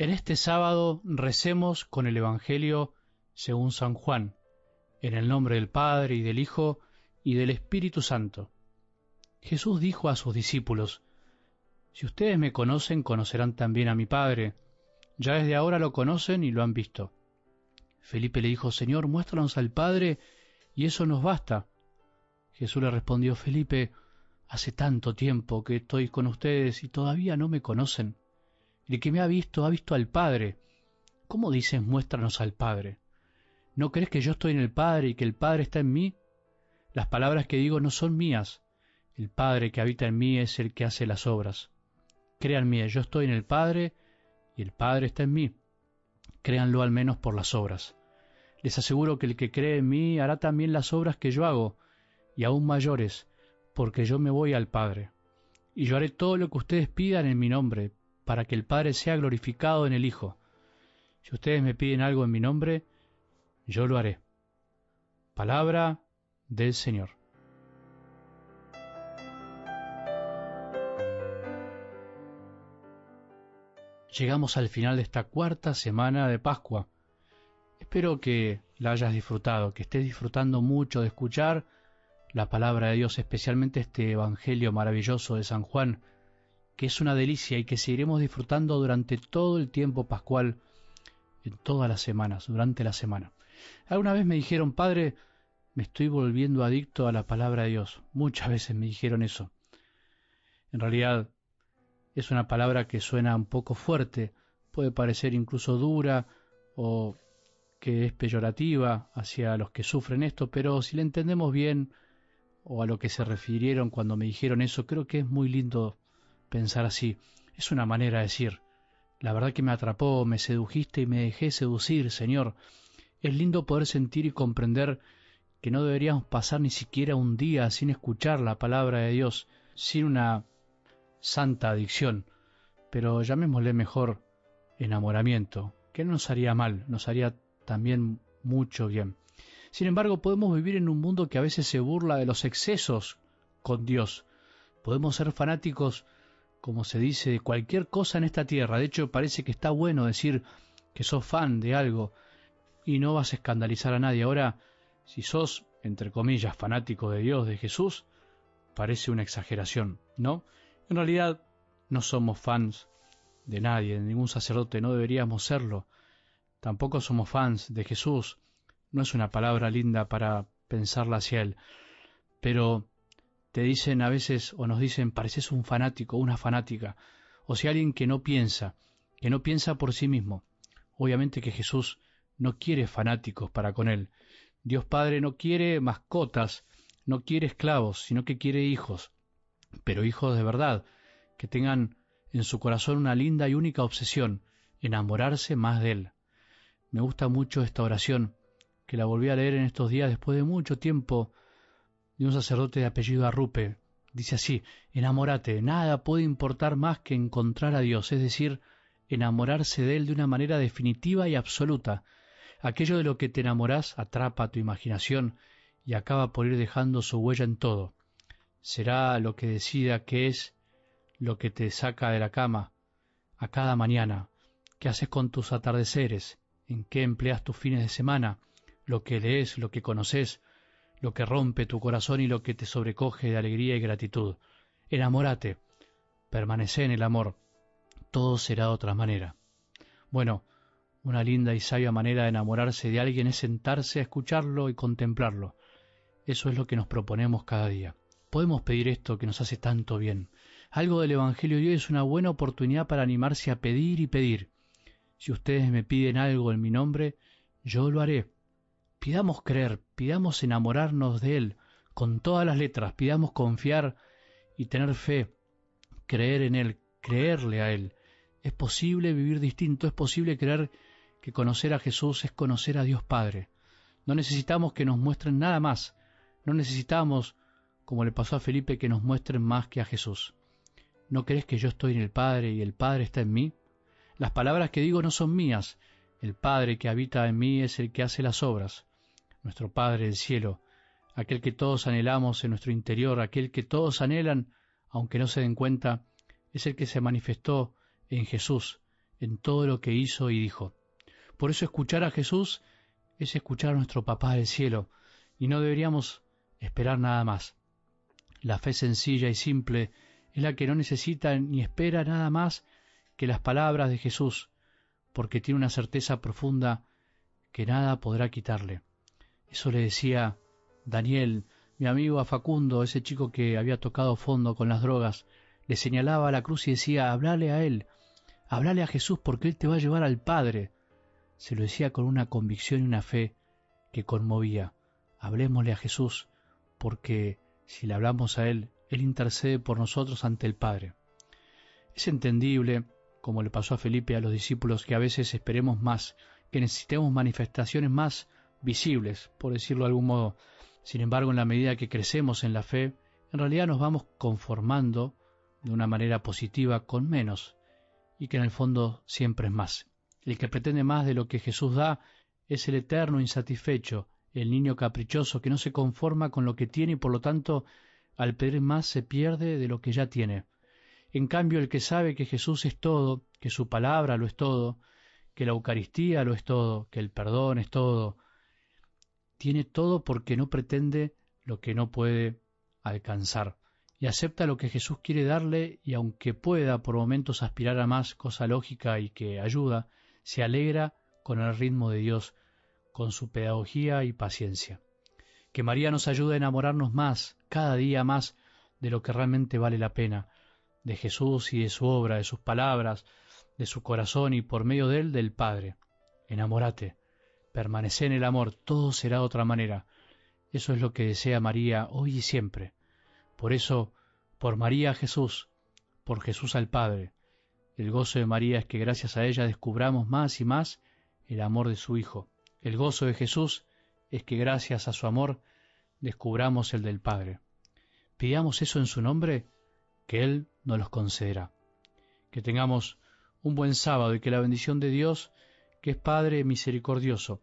En este sábado recemos con el Evangelio según San Juan, en el nombre del Padre y del Hijo y del Espíritu Santo. Jesús dijo a sus discípulos, Si ustedes me conocen, conocerán también a mi Padre. Ya desde ahora lo conocen y lo han visto. Felipe le dijo, Señor, muéstranos al Padre, y eso nos basta. Jesús le respondió, Felipe, hace tanto tiempo que estoy con ustedes y todavía no me conocen. El que me ha visto ha visto al Padre. ¿Cómo dices muéstranos al Padre? ¿No crees que yo estoy en el Padre y que el Padre está en mí? Las palabras que digo no son mías. El Padre que habita en mí es el que hace las obras. Créanme, yo estoy en el Padre y el Padre está en mí. Créanlo al menos por las obras. Les aseguro que el que cree en mí hará también las obras que yo hago, y aún mayores, porque yo me voy al Padre. Y yo haré todo lo que ustedes pidan en mi nombre, para que el Padre sea glorificado en el Hijo. Si ustedes me piden algo en mi nombre, yo lo haré. Palabra del Señor. Llegamos al final de esta cuarta semana de Pascua. Espero que la hayas disfrutado, que estés disfrutando mucho de escuchar la palabra de Dios, especialmente este Evangelio maravilloso de San Juan, que es una delicia y que seguiremos disfrutando durante todo el tiempo pascual, en todas las semanas, durante la semana. Alguna vez me dijeron, Padre, me estoy volviendo adicto a la palabra de Dios. Muchas veces me dijeron eso. En realidad es una palabra que suena un poco fuerte, puede parecer incluso dura o que es peyorativa hacia los que sufren esto, pero si la entendemos bien o a lo que se refirieron cuando me dijeron eso, creo que es muy lindo pensar así. Es una manera de decir, la verdad que me atrapó, me sedujiste y me dejé seducir, Señor. Es lindo poder sentir y comprender que no deberíamos pasar ni siquiera un día sin escuchar la palabra de Dios, sin una santa adicción, pero llamémosle mejor enamoramiento, que no nos haría mal, nos haría también mucho bien. Sin embargo, podemos vivir en un mundo que a veces se burla de los excesos con Dios. Podemos ser fanáticos como se dice, de cualquier cosa en esta tierra. De hecho, parece que está bueno decir que sos fan de algo y no vas a escandalizar a nadie. Ahora, si sos, entre comillas, fanático de Dios, de Jesús, parece una exageración, ¿no? En realidad, no somos fans de nadie, de ningún sacerdote, no deberíamos serlo. Tampoco somos fans de Jesús. No es una palabra linda para pensarla hacia Él. Pero te dicen a veces o nos dicen pareces un fanático, una fanática, o si alguien que no piensa, que no piensa por sí mismo. Obviamente que Jesús no quiere fanáticos para con él. Dios Padre no quiere mascotas, no quiere esclavos, sino que quiere hijos, pero hijos de verdad, que tengan en su corazón una linda y única obsesión, enamorarse más de Él. Me gusta mucho esta oración, que la volví a leer en estos días después de mucho tiempo de un sacerdote de apellido Arrupe. Dice así, enamórate, nada puede importar más que encontrar a Dios, es decir, enamorarse de Él de una manera definitiva y absoluta. Aquello de lo que te enamorás atrapa tu imaginación y acaba por ir dejando su huella en todo. Será lo que decida qué es lo que te saca de la cama a cada mañana, qué haces con tus atardeceres, en qué empleas tus fines de semana, lo que lees, lo que conoces, lo que rompe tu corazón y lo que te sobrecoge de alegría y gratitud. Enamórate, permanece en el amor, todo será de otra manera. Bueno, una linda y sabia manera de enamorarse de alguien es sentarse a escucharlo y contemplarlo. Eso es lo que nos proponemos cada día. Podemos pedir esto que nos hace tanto bien. Algo del Evangelio de hoy es una buena oportunidad para animarse a pedir y pedir. Si ustedes me piden algo en mi nombre, yo lo haré. Pidamos creer, pidamos enamorarnos de Él con todas las letras, pidamos confiar y tener fe, creer en Él, creerle a Él. Es posible vivir distinto, es posible creer que conocer a Jesús es conocer a Dios Padre. No necesitamos que nos muestren nada más, no necesitamos, como le pasó a Felipe, que nos muestren más que a Jesús. ¿No crees que yo estoy en el Padre y el Padre está en mí? Las palabras que digo no son mías, el Padre que habita en mí es el que hace las obras nuestro Padre del cielo, aquel que todos anhelamos en nuestro interior, aquel que todos anhelan, aunque no se den cuenta, es el que se manifestó en Jesús, en todo lo que hizo y dijo. Por eso escuchar a Jesús es escuchar a nuestro Papá del cielo, y no deberíamos esperar nada más. La fe sencilla y simple es la que no necesita ni espera nada más que las palabras de Jesús, porque tiene una certeza profunda que nada podrá quitarle. Eso le decía Daniel, mi amigo a Facundo, ese chico que había tocado fondo con las drogas, le señalaba a la cruz y decía, hablale a él, hablale a Jesús porque él te va a llevar al Padre. Se lo decía con una convicción y una fe que conmovía. Hablemosle a Jesús porque si le hablamos a Él, Él intercede por nosotros ante el Padre. Es entendible, como le pasó a Felipe a los discípulos, que a veces esperemos más, que necesitemos manifestaciones más visibles, por decirlo de algún modo. Sin embargo, en la medida que crecemos en la fe, en realidad nos vamos conformando de una manera positiva con menos, y que en el fondo siempre es más. El que pretende más de lo que Jesús da es el eterno insatisfecho, el niño caprichoso que no se conforma con lo que tiene y por lo tanto al pedir más se pierde de lo que ya tiene. En cambio, el que sabe que Jesús es todo, que su palabra lo es todo, que la Eucaristía lo es todo, que el perdón es todo, tiene todo porque no pretende lo que no puede alcanzar y acepta lo que Jesús quiere darle y aunque pueda por momentos aspirar a más cosa lógica y que ayuda, se alegra con el ritmo de Dios con su pedagogía y paciencia. Que María nos ayude a enamorarnos más, cada día más, de lo que realmente vale la pena, de Jesús y de su obra, de sus palabras, de su corazón y por medio de él del Padre. Enamórate, permanece en el amor, todo será de otra manera. Eso es lo que desea María hoy y siempre. Por eso, por María a Jesús, por Jesús al Padre. El gozo de María es que gracias a ella descubramos más y más el amor de su Hijo. El gozo de Jesús es que gracias a su amor descubramos el del Padre. Pidamos eso en su nombre, que Él nos los concederá. Que tengamos un buen sábado y que la bendición de Dios, que es Padre misericordioso,